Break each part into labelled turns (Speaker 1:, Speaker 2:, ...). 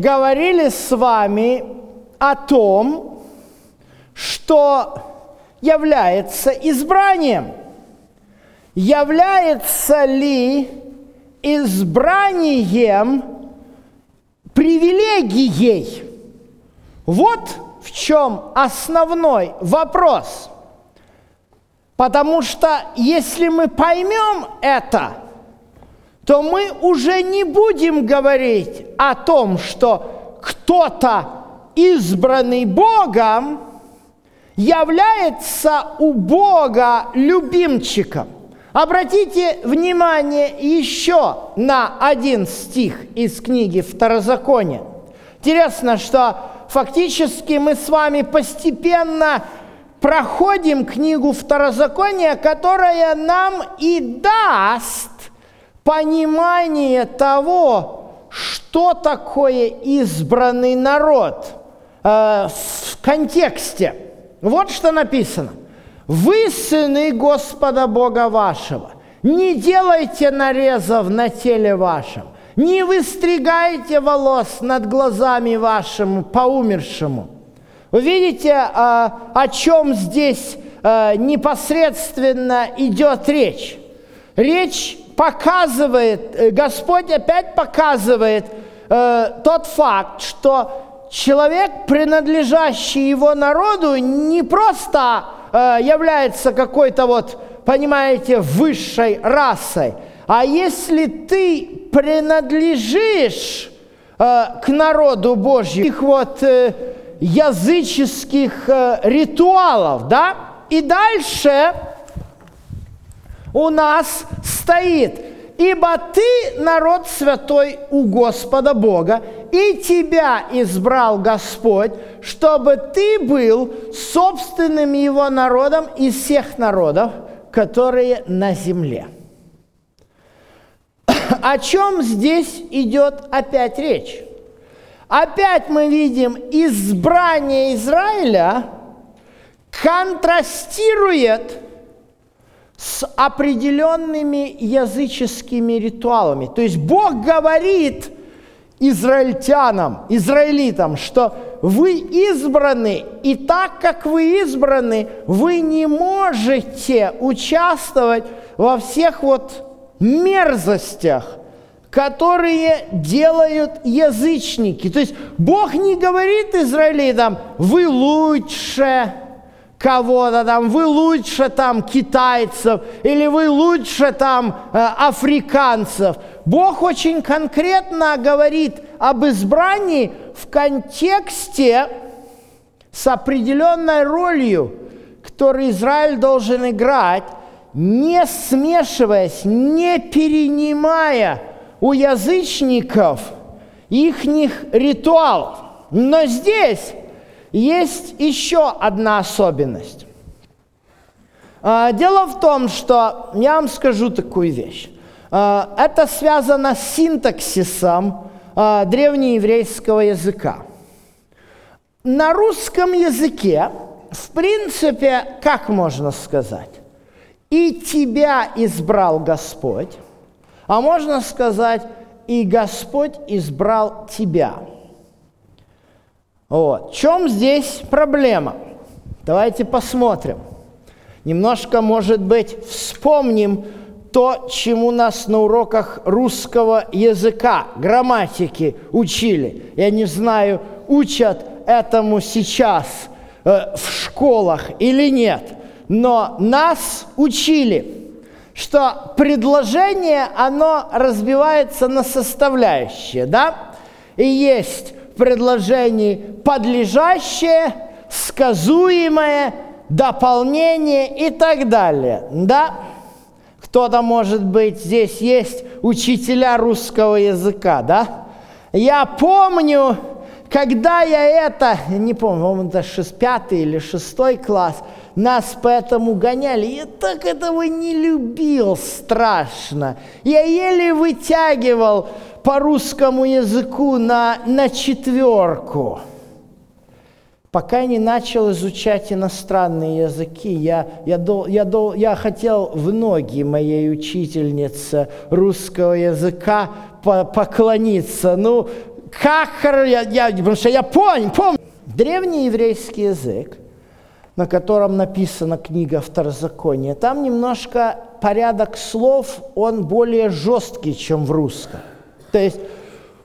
Speaker 1: говорили с вами о том, что является избранием. Является ли избранием привилегией? Вот в чем основной вопрос. Потому что если мы поймем это – то мы уже не будем говорить о том, что кто-то избранный Богом является у Бога любимчиком. Обратите внимание еще на один стих из книги Второзакония. Интересно, что фактически мы с вами постепенно проходим книгу Второзакония, которая нам и даст понимание того, что такое избранный народ э, в контексте. Вот что написано. «Вы сыны Господа Бога вашего, не делайте нарезов на теле вашем, не выстригайте волос над глазами вашему по умершему». Вы видите, э, о чем здесь э, непосредственно идет речь? Речь показывает, э, Господь опять показывает э, тот факт, что человек, принадлежащий его народу, не просто э, является какой-то вот, понимаете, высшей расой, а если ты принадлежишь э, к народу Божьему, их вот э, языческих э, ритуалов, да, и дальше у нас стоит, «Ибо ты народ святой у Господа Бога, и тебя избрал Господь, чтобы ты был собственным его народом из всех народов, которые на земле». О чем здесь идет опять речь? Опять мы видим избрание Израиля контрастирует – с определенными языческими ритуалами. То есть Бог говорит израильтянам, израилитам, что вы избраны, и так как вы избраны, вы не можете участвовать во всех вот мерзостях, которые делают язычники. То есть Бог не говорит израилитам, вы лучше, кого-то там, вы лучше там китайцев или вы лучше там э, африканцев. Бог очень конкретно говорит об избрании в контексте с определенной ролью, которую Израиль должен играть, не смешиваясь, не перенимая у язычников их ритуалов. Но здесь есть еще одна особенность. А, дело в том, что я вам скажу такую вещь. А, это связано с синтаксисом а, древнееврейского языка. На русском языке, в принципе, как можно сказать? «И тебя избрал Господь», а можно сказать «И Господь избрал тебя». Вот. В чем здесь проблема? Давайте посмотрим. Немножко, может быть, вспомним то, чему нас на уроках русского языка, грамматики учили. Я не знаю, учат этому сейчас э, в школах или нет, но нас учили, что предложение, оно разбивается на составляющие, да? И есть предложении подлежащее, сказуемое, дополнение и так далее. Да? Кто-то, может быть, здесь есть учителя русского языка, да? Я помню, когда я это, не помню, по-моему, это шест, пятый или шестой класс, нас поэтому гоняли. Я так этого не любил страшно. Я еле вытягивал по русскому языку на, на четверку. Пока не начал изучать иностранные языки, я, я, дол, я, дол, я хотел в ноги моей учительнице русского языка по, поклониться. Ну, как я, я, потому что я помню, помню. Древний еврейский язык, на котором написана книга Второзакония, там немножко порядок слов, он более жесткий, чем в русском. То есть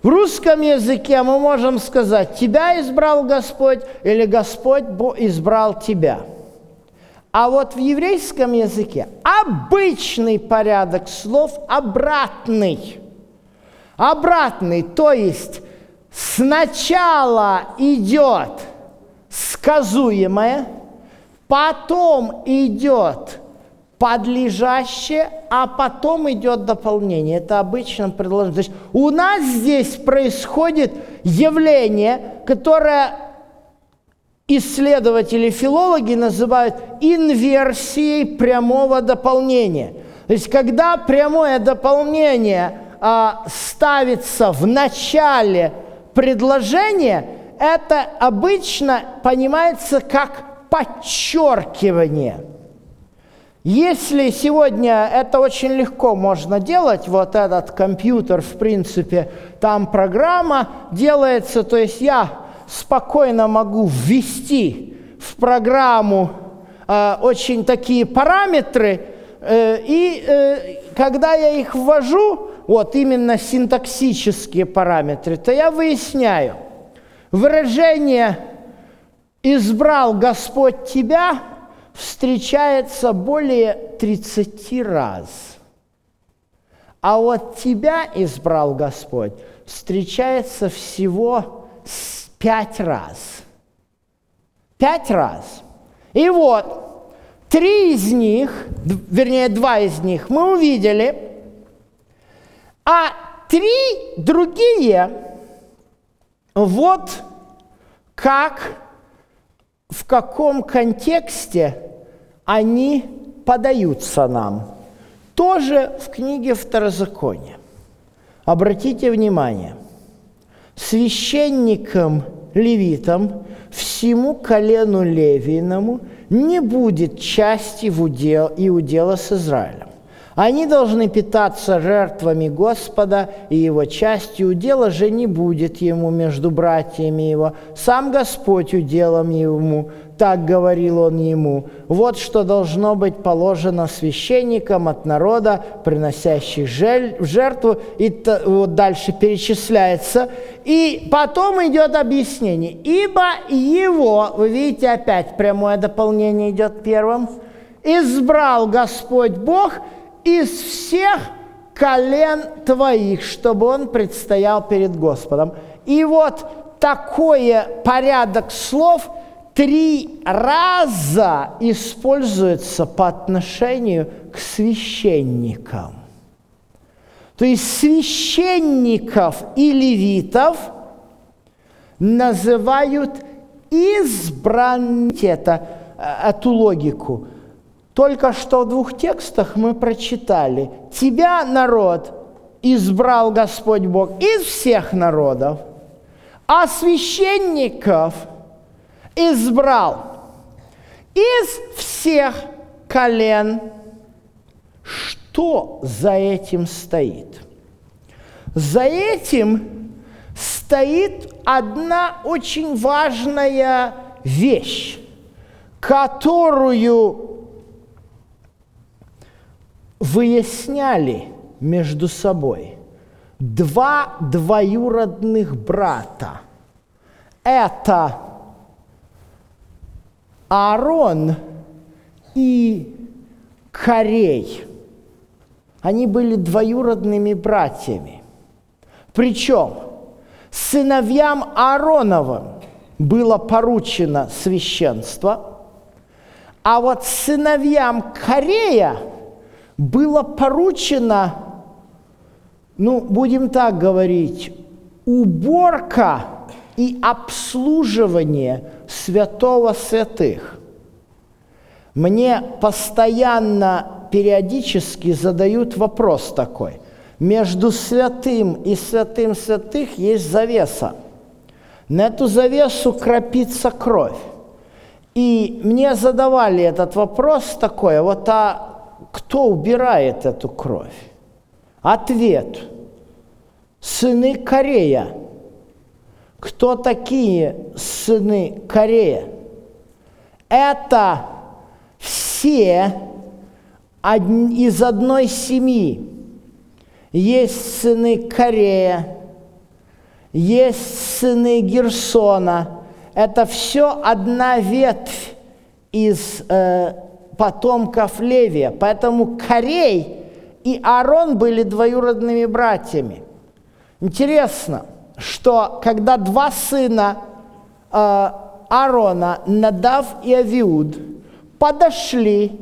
Speaker 1: в русском языке мы можем сказать, тебя избрал Господь или Господь избрал тебя. А вот в еврейском языке обычный порядок слов обратный. Обратный, то есть сначала идет сказуемое, потом идет подлежащее, а потом идет дополнение. Это обычно предложение. То есть у нас здесь происходит явление, которое исследователи, филологи называют инверсией прямого дополнения. То есть когда прямое дополнение а, ставится в начале предложения, это обычно понимается как подчеркивание – если сегодня это очень легко можно делать, вот этот компьютер, в принципе, там программа делается, то есть я спокойно могу ввести в программу э, очень такие параметры, э, и э, когда я их ввожу, вот именно синтаксические параметры, то я выясняю, выражение «избрал Господь тебя» встречается более 30 раз. А вот тебя избрал Господь встречается всего пять раз. Пять раз. И вот, три из них, вернее, два из них мы увидели, а три другие, вот как, в каком контексте они подаются нам. Тоже в книге Второзакония. Обратите внимание, священникам, левитам, всему колену левийному не будет части в удел, и удела с Израилем. Они должны питаться жертвами Господа, и его частью удела же не будет ему между братьями его. Сам Господь уделом ему, так говорил он ему, вот что должно быть положено священникам от народа, приносящих жертву, и вот дальше перечисляется. И потом идет объяснение. Ибо его, вы видите, опять прямое дополнение идет первым, избрал Господь Бог из всех колен твоих, чтобы он предстоял перед Господом. И вот такой порядок слов – три раза используется по отношению к священникам. То есть священников и левитов называют избранными. Это, э, эту логику. Только что в двух текстах мы прочитали. Тебя, народ, избрал Господь Бог из всех народов, а священников – избрал из всех колен. Что за этим стоит? За этим стоит одна очень важная вещь, которую выясняли между собой два двоюродных брата. Это Аарон и Корей, они были двоюродными братьями. Причем сыновьям Аароновым было поручено священство, а вот сыновьям Корея было поручено, ну, будем так говорить, уборка и обслуживание святого святых. Мне постоянно, периодически задают вопрос такой. Между святым и святым святых есть завеса. на эту завесу крапится кровь. И мне задавали этот вопрос такой, вот а кто убирает эту кровь? Ответ. Сыны Корея. Кто такие сыны Корея? Это все из одной семьи. Есть сыны Корея, есть сыны Герсона. Это все одна ветвь из э, потомков Левия. Поэтому Корей и Аарон были двоюродными братьями. Интересно, что когда два сына э, Аарона, Надав и Авиуд, подошли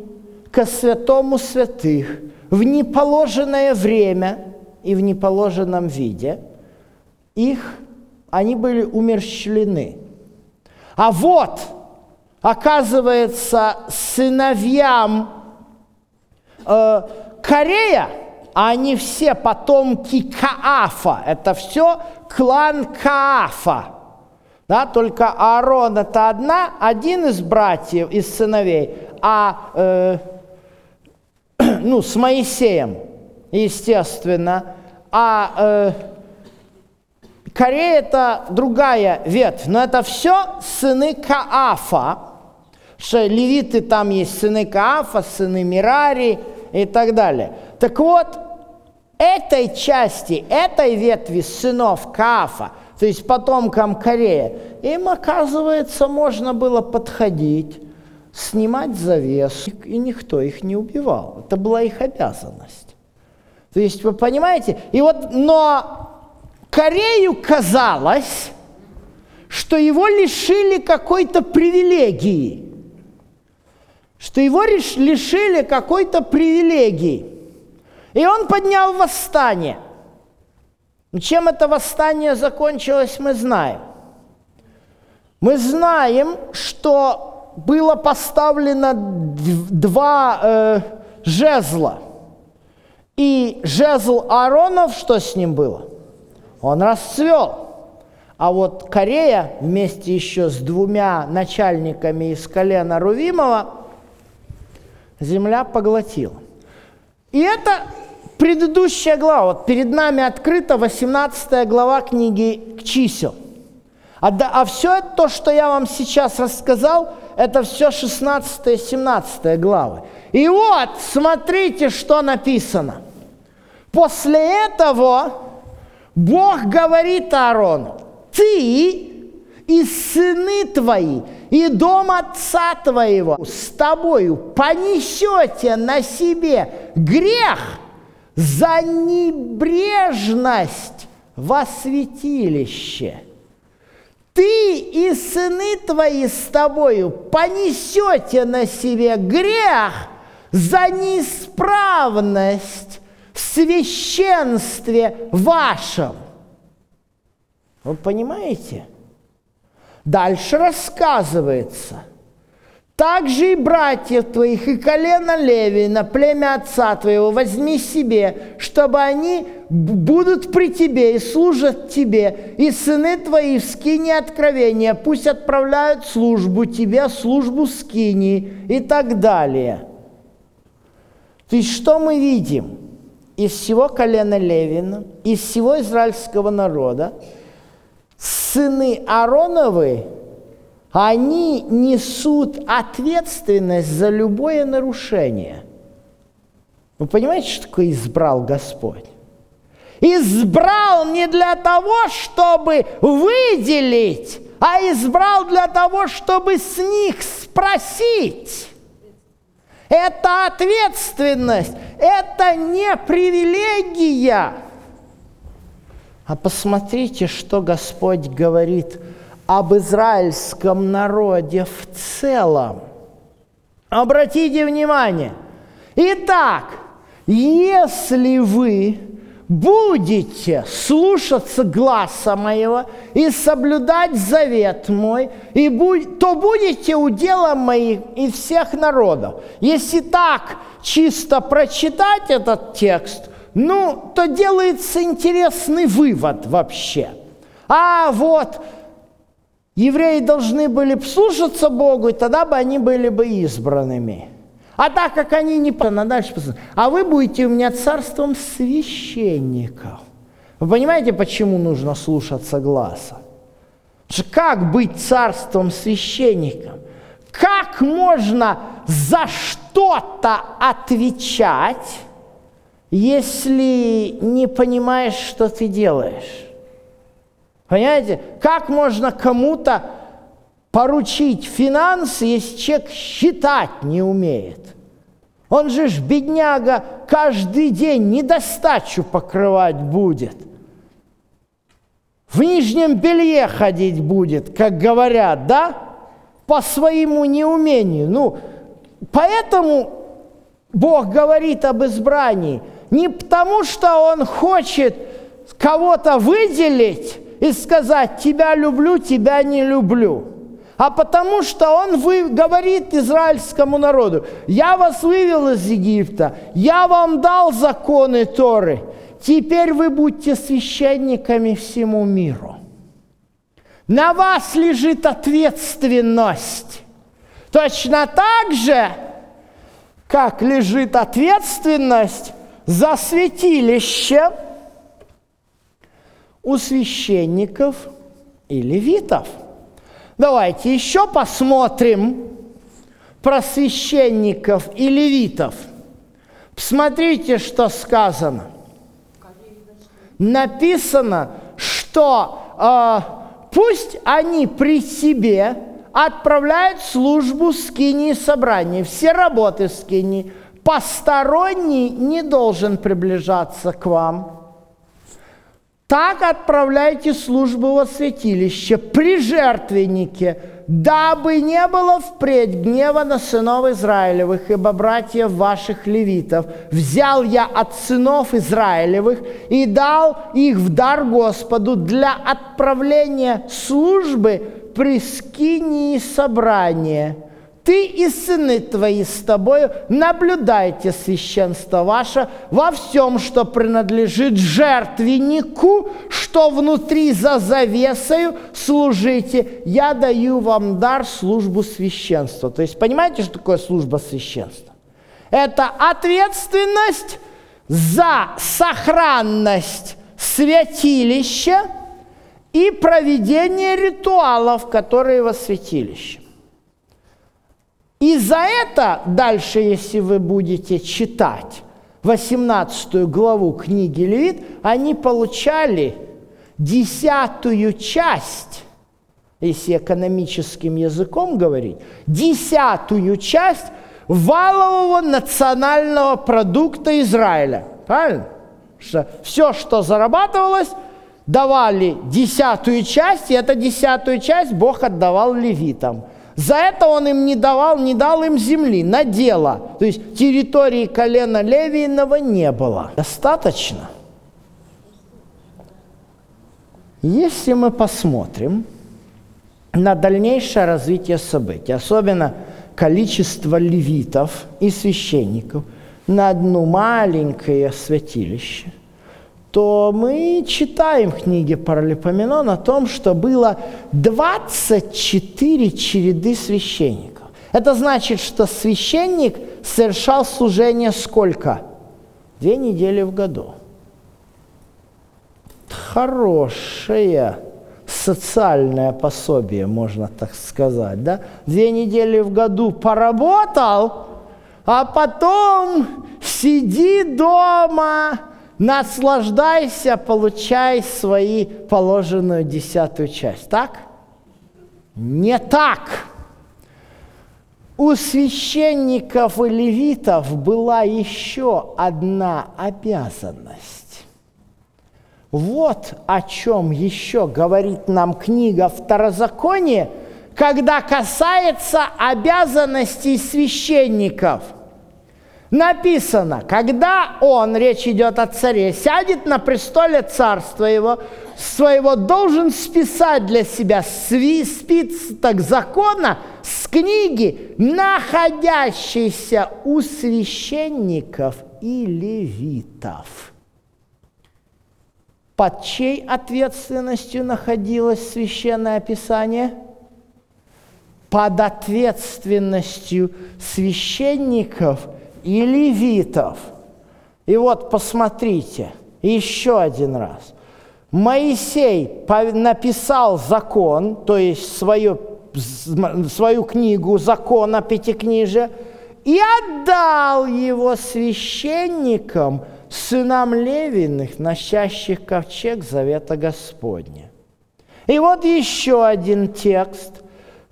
Speaker 1: к святому святых в неположенное время и в неположенном виде, их, они были умерщвлены. А вот, оказывается, сыновьям э, Корея, они все потомки Каафа. Это все клан Каафа. Да, только Аарон это одна, один из братьев, из сыновей, а э, ну, с Моисеем, естественно, а э, Корея это другая ветвь, но это все сыны Каафа, что левиты там есть сыны Каафа, сыны Мирари и так далее. Так вот, этой части, этой ветви сынов Каафа, то есть потомкам Корея, им, оказывается, можно было подходить, снимать завес, и никто их не убивал. Это была их обязанность. То есть, вы понимаете? И вот, но Корею казалось, что его лишили какой-то привилегии, что его лишили какой-то привилегии. И он поднял восстание. Чем это восстание закончилось, мы знаем. Мы знаем, что было поставлено два э, жезла. И жезл Ааронов, что с ним было? Он расцвел. А вот Корея вместе еще с двумя начальниками из колена Рувимова земля поглотила. И это предыдущая глава. Вот перед нами открыта 18 глава книги чисел. А, да, а все то, что я вам сейчас рассказал, это все 16-17 главы. И вот, смотрите, что написано. После этого Бог говорит Аарону, ты и сыны твои, и дом отца твоего с тобою понесете на себе грех за небрежность во святилище. Ты и сыны твои с тобою понесете на себе грех за неисправность в священстве вашем. Вы понимаете? Дальше рассказывается. Также и братьев твоих, и колено Левина, племя отца твоего, возьми себе, чтобы они будут при тебе и служат тебе, и сыны твои в скине откровения, пусть отправляют службу тебе, службу скини и так далее. То есть что мы видим? Из всего колена Левина, из всего израильского народа – сыны Аароновы, они несут ответственность за любое нарушение. Вы понимаете, что такое избрал Господь? Избрал не для того, чтобы выделить, а избрал для того, чтобы с них спросить. Это ответственность, это не привилегия. А посмотрите, что Господь говорит об израильском народе в целом. Обратите внимание. Итак, если вы будете слушаться гласа моего и соблюдать завет мой, и будь, то будете уделом моих и всех народов. Если так чисто прочитать этот текст, ну, то делается интересный вывод вообще. А вот евреи должны были слушаться Богу, и тогда бы они были бы избранными. А так как они не... Дальше а вы будете у меня царством священников. Вы понимаете, почему нужно слушаться глаза? Как быть царством священником? Как можно за что-то отвечать, если не понимаешь, что ты делаешь? Понимаете? Как можно кому-то поручить финансы, если человек считать не умеет? Он же ж, бедняга, каждый день недостачу покрывать будет. В нижнем белье ходить будет, как говорят, да? По своему неумению. Ну, поэтому Бог говорит об избрании. Не потому, что Он хочет кого-то выделить и сказать, тебя люблю, тебя не люблю а потому что он вы, говорит израильскому народу, я вас вывел из Египта, я вам дал законы Торы, теперь вы будьте священниками всему миру. На вас лежит ответственность. Точно так же, как лежит ответственность за святилище у священников и левитов – Давайте еще посмотрим про священников и левитов. Посмотрите, что сказано. Написано, что э, пусть они при себе отправляют службу скини собрания, все работы скини. Посторонний не должен приближаться к вам. Так отправляйте службу во святилище при жертвеннике, дабы не было впредь гнева на сынов Израилевых, ибо братьев ваших левитов взял я от сынов Израилевых и дал их в дар Господу для отправления службы при скинии собрания – ты и сыны твои с тобою наблюдайте священство ваше во всем, что принадлежит жертвеннику, что внутри за завесою служите. Я даю вам дар службу священства. То есть понимаете, что такое служба священства? Это ответственность за сохранность святилища и проведение ритуалов, которые во святилище. И за это дальше, если вы будете читать 18 главу книги Левит, они получали десятую часть, если экономическим языком говорить, десятую часть валового национального продукта Израиля. Правильно? Что все, что зарабатывалось, давали десятую часть, и эту десятую часть Бог отдавал левитам. За это он им не давал, не дал им земли на дело. То есть территории колена Левииного не было. Достаточно. Если мы посмотрим на дальнейшее развитие событий, особенно количество левитов и священников на одно маленькое святилище – то мы читаем в книге Паралипоменон о том, что было 24 череды священников. Это значит, что священник совершал служение сколько? Две недели в году. Хорошее социальное пособие, можно так сказать, да? Две недели в году поработал, а потом сиди дома, наслаждайся, получай свои положенную десятую часть. Так? Не так. У священников и левитов была еще одна обязанность. Вот о чем еще говорит нам книга Второзакония, когда касается обязанностей священников – написано, когда он, речь идет о царе, сядет на престоле царства его, своего должен списать для себя список закона с книги, находящейся у священников и левитов. Под чьей ответственностью находилось священное писание – под ответственностью священников и левитов. И вот посмотрите, еще один раз. Моисей написал закон, то есть свою, свою книгу закона Пятикнижия, и отдал его священникам, сынам Левиных, носящих ковчег Завета Господня. И вот еще один текст.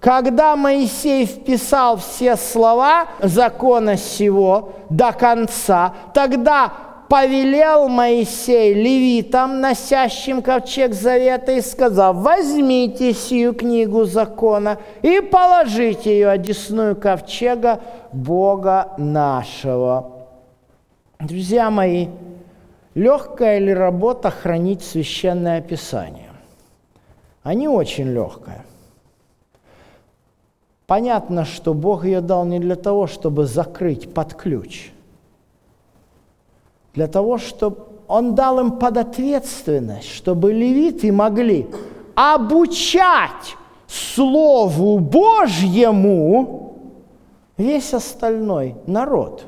Speaker 1: Когда Моисей вписал все слова закона сего до конца, тогда повелел Моисей левитам, носящим ковчег завета, и сказал, возьмите сию книгу закона и положите ее одесную ковчега Бога нашего. Друзья мои, легкая ли работа хранить священное писание? Они очень легкая. Понятно, что Бог ее дал не для того, чтобы закрыть под ключ. Для того, чтобы Он дал им под ответственность, чтобы левиты могли обучать Слову Божьему весь остальной народ.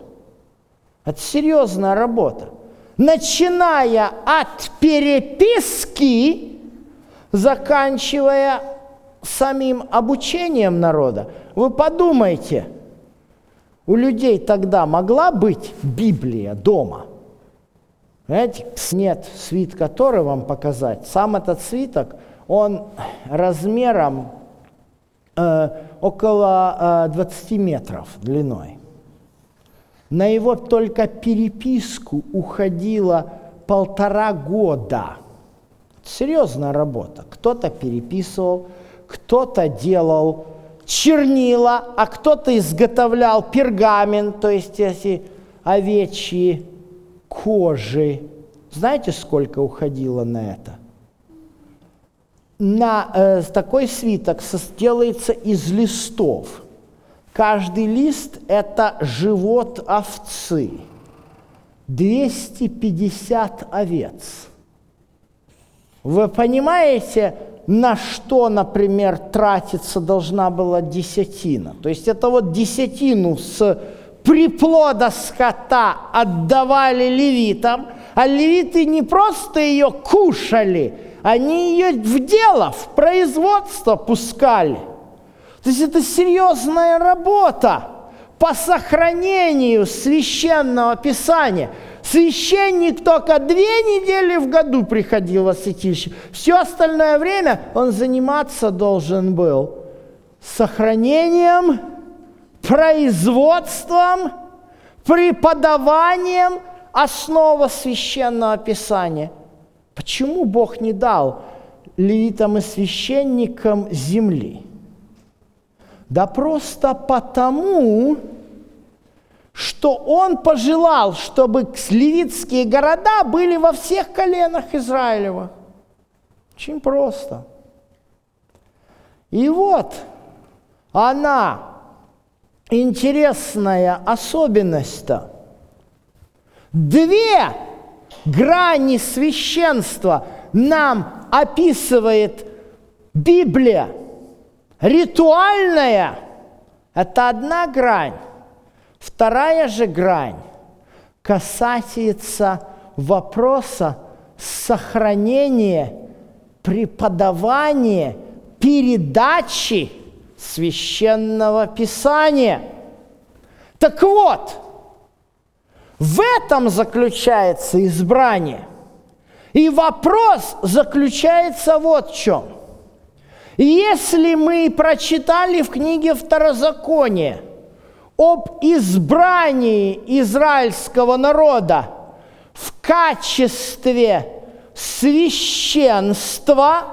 Speaker 1: Это серьезная работа. Начиная от переписки, заканчивая самим обучением народа. Вы подумайте, у людей тогда могла быть Библия дома? Знаете, нет свит, который вам показать. Сам этот свиток, он размером э, около э, 20 метров длиной. На его только переписку уходило полтора года. Серьезная работа. Кто-то переписывал, кто-то делал чернила, а кто-то изготовлял пергамент, то есть эти овечьи кожи. Знаете, сколько уходило на это? На э, такой свиток делается из листов. Каждый лист – это живот овцы. 250 овец. Вы понимаете, на что, например, тратиться должна была десятина? То есть это вот десятину с приплода скота отдавали левитам, а левиты не просто ее кушали, они ее в дело, в производство пускали – то есть это серьезная работа по сохранению священного писания. Священник только две недели в году приходил во святилище. Все остальное время он заниматься должен был сохранением, производством, преподаванием основы священного писания. Почему Бог не дал левитам и священникам земли? Да просто потому, что он пожелал, чтобы левитские города были во всех коленах Израилева. Очень просто. И вот она, интересная особенность-то. Две грани священства нам описывает Библия – Ритуальная – это одна грань. Вторая же грань касается вопроса сохранения, преподавания, передачи священного писания. Так вот, в этом заключается избрание. И вопрос заключается вот в чем – если мы прочитали в книге Второзакония об избрании израильского народа в качестве священства,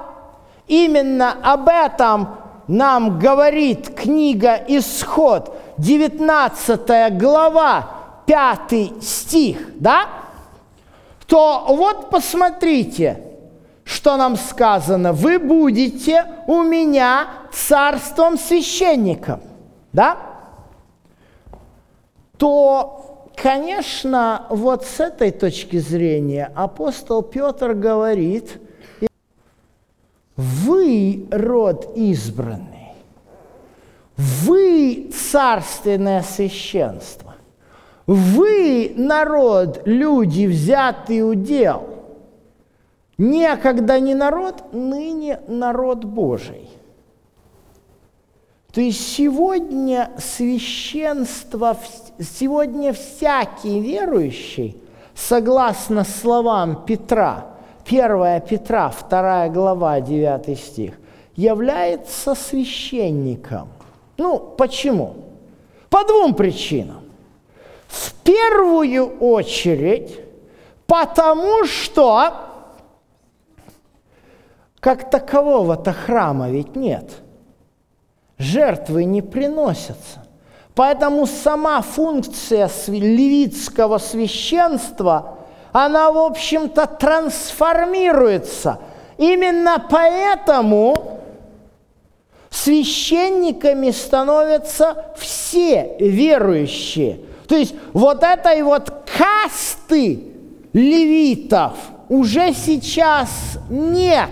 Speaker 1: именно об этом нам говорит книга Исход, 19 глава, 5 стих, да? То вот посмотрите – что нам сказано? Вы будете у меня царством священником. Да? То, конечно, вот с этой точки зрения апостол Петр говорит, вы род избранный, Вы царственное священство. Вы народ, люди, взятый удел. Некогда не народ, ныне народ Божий. То есть сегодня священство, сегодня всякий верующий, согласно словам Петра, 1 Петра, 2 глава, 9 стих, является священником. Ну, почему? По двум причинам. В первую очередь, потому что как такового-то храма ведь нет. Жертвы не приносятся. Поэтому сама функция левитского священства, она, в общем-то, трансформируется. Именно поэтому священниками становятся все верующие. То есть вот этой вот касты левитов уже сейчас нет.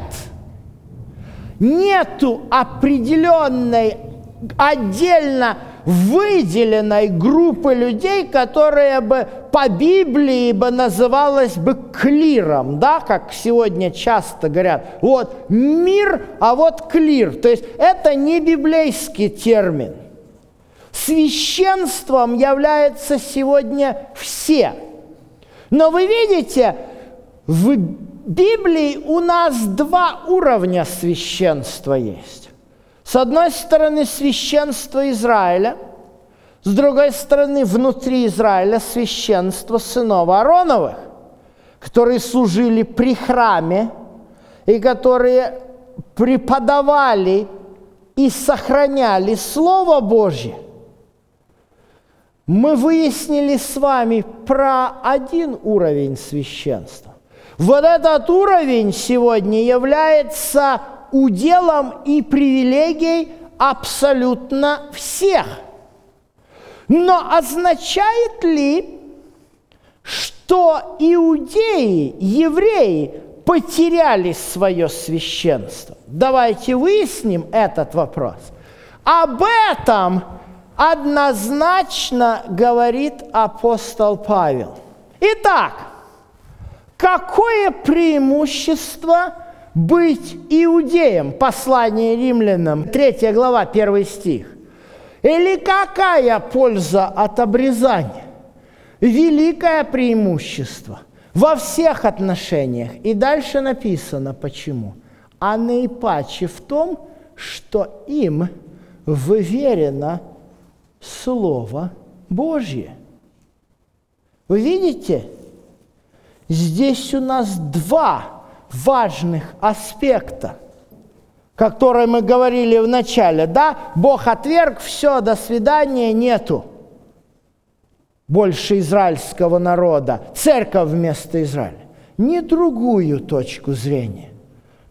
Speaker 1: Нету определенной отдельно выделенной группы людей, которые бы по Библии бы называлась бы клиром, да, как сегодня часто говорят, вот мир, а вот клир. То есть это не библейский термин. Священством являются сегодня все. Но вы видите, в Библии у нас два уровня священства есть. С одной стороны, священство Израиля, с другой стороны, внутри Израиля священство сынов Аароновых, которые служили при храме и которые преподавали и сохраняли Слово Божье. Мы выяснили с вами про один уровень священства. Вот этот уровень сегодня является уделом и привилегией абсолютно всех. Но означает ли, что иудеи, евреи потеряли свое священство? Давайте выясним этот вопрос. Об этом однозначно говорит апостол Павел. Итак, какое преимущество – быть иудеем. Послание римлянам, 3 глава, 1 стих. Или какая польза от обрезания? Великое преимущество во всех отношениях. И дальше написано почему. А наипаче в том, что им выверено Слово Божье. Вы видите? Здесь у нас два важных аспекта, которые мы говорили в начале. Да, Бог отверг, все, до свидания, нету больше израильского народа, церковь вместо Израиля. Не другую точку зрения,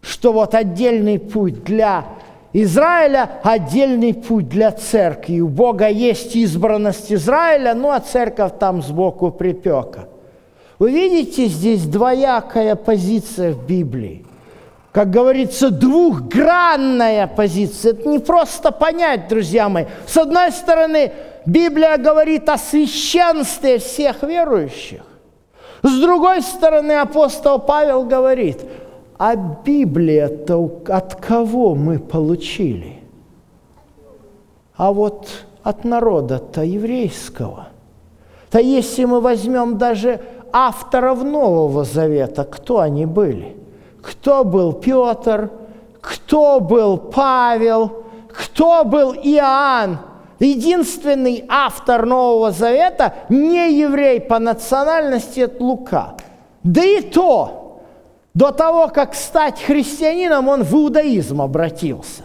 Speaker 1: что вот отдельный путь для Израиля, отдельный путь для церкви. У Бога есть избранность Израиля, ну а церковь там сбоку припека – вы видите здесь двоякая позиция в Библии. Как говорится, двухгранная позиция. Это не просто понять, друзья мои. С одной стороны, Библия говорит о священстве всех верующих. С другой стороны, апостол Павел говорит, а Библия-то от кого мы получили? А вот от народа-то еврейского. То если мы возьмем даже авторов Нового Завета, кто они были? Кто был Петр? Кто был Павел? Кто был Иоанн? Единственный автор Нового Завета не еврей по национальности – это Лука. Да и то, до того, как стать христианином, он в иудаизм обратился.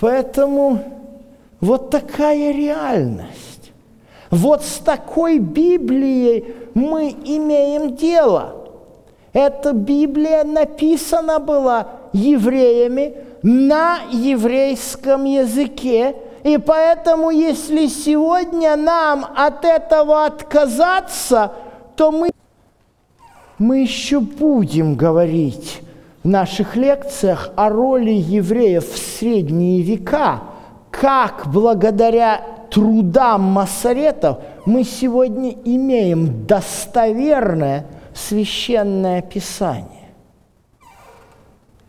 Speaker 1: Поэтому вот такая реальность. Вот с такой Библией мы имеем дело. Эта Библия написана была евреями на еврейском языке, и поэтому, если сегодня нам от этого отказаться, то мы, мы еще будем говорить в наших лекциях о роли евреев в средние века – как благодаря трудам массоретов мы сегодня имеем достоверное священное писание.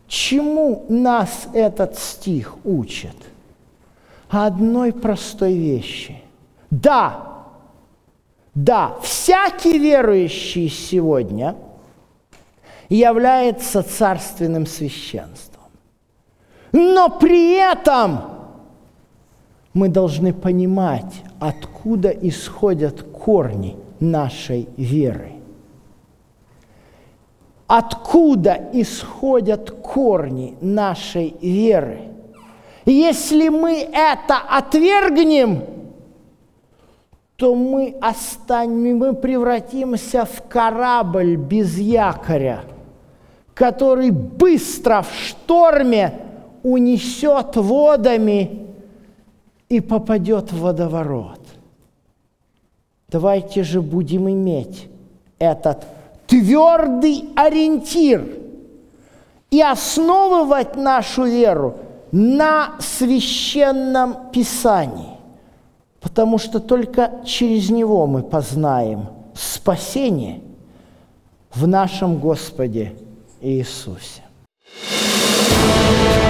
Speaker 1: Чему нас этот стих учит? Одной простой вещи. Да, да, всякий верующий сегодня является царственным священством. Но при этом мы должны понимать, откуда исходят корни нашей веры. Откуда исходят корни нашей веры? Если мы это отвергнем, то мы останем, мы превратимся в корабль без якоря, который быстро в шторме унесет водами и попадет в водоворот. Давайте же будем иметь этот твердый ориентир и основывать нашу веру на священном Писании, потому что только через него мы познаем спасение в нашем Господе Иисусе. thank you